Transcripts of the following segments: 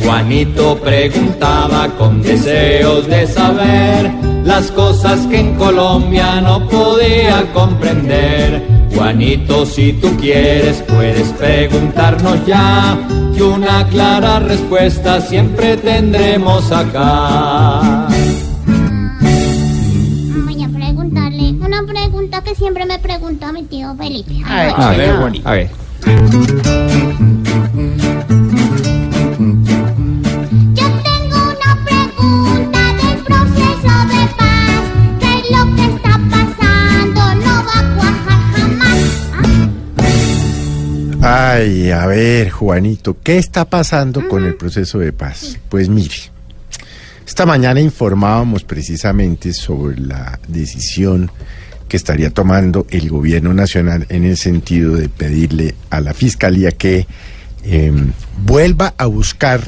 Juanito preguntaba con deseos de saber las cosas que en Colombia no podía comprender. Juanito, si tú quieres, puedes preguntarnos ya, que una clara respuesta siempre tendremos acá. Que siempre me pregunta mi tío Felipe. Ay, A ver, Juanito. A ver. Yo tengo una pregunta del proceso de paz. ¿Qué es lo que está pasando? No va a cuajar jamás. ¿Ah? Ay, a ver, Juanito, ¿qué está pasando con el proceso de paz? Pues mire, esta mañana informábamos precisamente sobre la decisión que estaría tomando el gobierno nacional en el sentido de pedirle a la fiscalía que eh, vuelva a buscar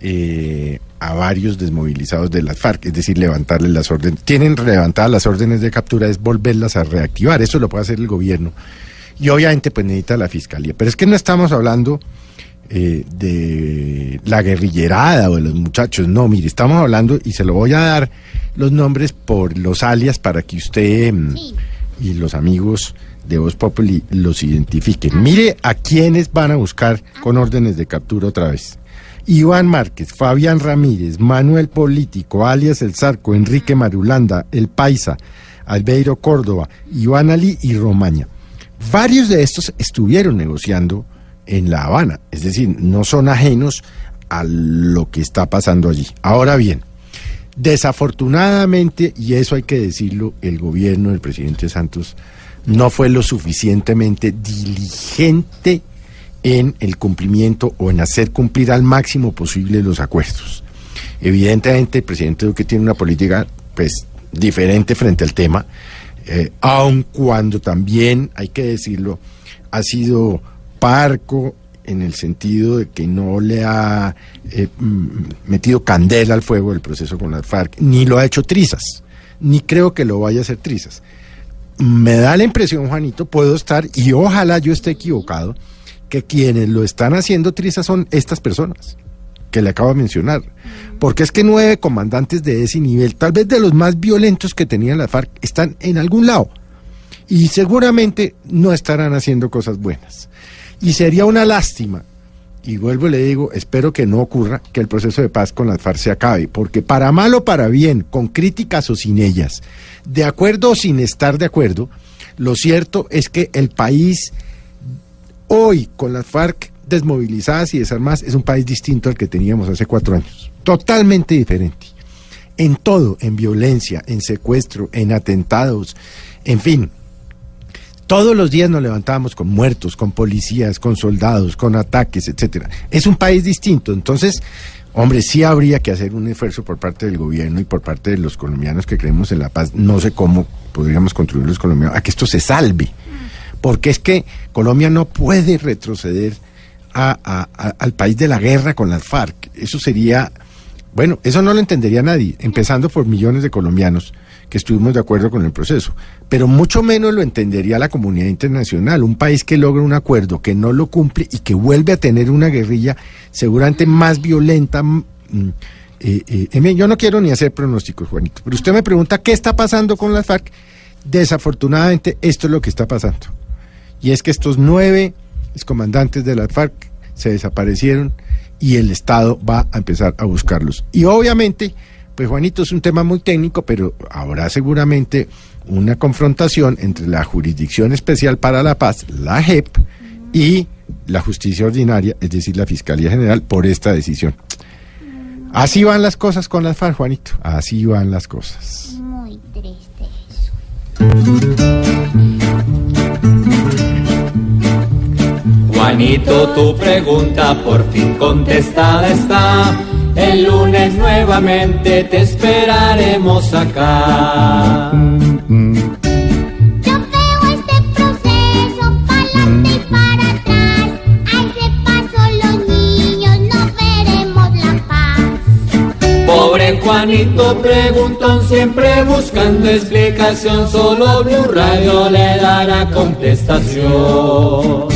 eh, a varios desmovilizados de las FARC, es decir, levantarles las órdenes. Tienen levantadas las órdenes de captura, es volverlas a reactivar. Eso lo puede hacer el gobierno. Y obviamente pues necesita la fiscalía. Pero es que no estamos hablando eh, de la guerrillerada o de los muchachos. No, mire, estamos hablando, y se lo voy a dar los nombres por los alias para que usted mm, Sí. y los amigos de Voz Populi los identifiquen. Mire a quienes van a buscar con órdenes de captura otra vez. Iván Márquez, Fabián Ramírez, Manuel Político, alias El Zarco, Enrique Marulanda, El Paisa, Albeiro Córdoba, Iván Ali y Romaña. Varios de estos estuvieron negociando en La Habana, es decir, no son ajenos a lo que está pasando allí. Ahora bien, desafortunadamente, y eso hay que decirlo, el gobierno del presidente Santos no fue lo suficientemente diligente en el cumplimiento o en hacer cumplir al máximo posible los acuerdos. Evidentemente, el presidente Duque tiene una política pues diferente frente al tema, eh, aun cuando también, hay que decirlo, ha sido parco en el sentido de que no le ha eh, mm, metido candela al fuego del proceso con las FARC, ni lo ha hecho trizas, ni creo que lo vaya a hacer trizas. Me da la impresión, Juanito, puedo estar, y ojalá yo esté equivocado, que quienes lo están haciendo trizas son estas personas que le acabo de mencionar. Porque es que nueve comandantes de ese nivel, tal vez de los más violentos que tenían la FARC, están en algún lado. Y seguramente no estarán haciendo cosas buenas. Y sería una lástima, y vuelvo y le digo, espero que no ocurra, que el proceso de paz con las FARC se acabe. Porque para mal o para bien, con críticas o sin ellas, de acuerdo o sin estar de acuerdo, lo cierto es que el país hoy con las FARC desmovilizadas y desarmadas es un país distinto al que teníamos hace cuatro años. Totalmente diferente. En todo, en violencia, en secuestro, en atentados, en fin. Todos los días nos levantamos con muertos, con policías, con soldados, con ataques, etcétera. Es un país distinto. Entonces, hombre, sí habría que hacer un esfuerzo por parte del gobierno y por parte de los colombianos que creemos en la paz. No sé cómo podríamos contribuir los colombianos a que esto se salve porque es que Colombia no puede retroceder a- al país de la guerra con las FARC. Eso sería, bueno, eso no lo entendería nadie, empezando por millones de colombianos que estuvimos de acuerdo con el proceso, pero mucho menos lo entendería la comunidad internacional, un país que logra un acuerdo, que no lo cumple y que vuelve a tener una guerrilla seguramente más violenta. mm, eh, eh, yo no quiero ni hacer pronósticos, Juanito, pero usted me pregunta qué está pasando con las FARC. Desafortunadamente, esto es lo que está pasando. Y es que estos nueve excomandantes de las FARC se desaparecieron y el Estado va a empezar a buscarlos. Y obviamente, pues Juanito, es un tema muy técnico, pero habrá seguramente una confrontación entre la Jurisdicción Especial para la Paz, la JEP, y la Justicia Ordinaria, es decir, la Fiscalía General, por esta decisión. Así van las cosas con las FARC, Juanito. Así van las cosas. Muy triste eso. Juanito, tu pregunta por fin contestada está. El lunes nuevamente te esperaremos acá. Yo veo este proceso pa'lante y para atrás. A ese paso los niños no veremos la paz. Pobre Juanito preguntón siempre buscando explicación, solo Blue Radio le dará contestación.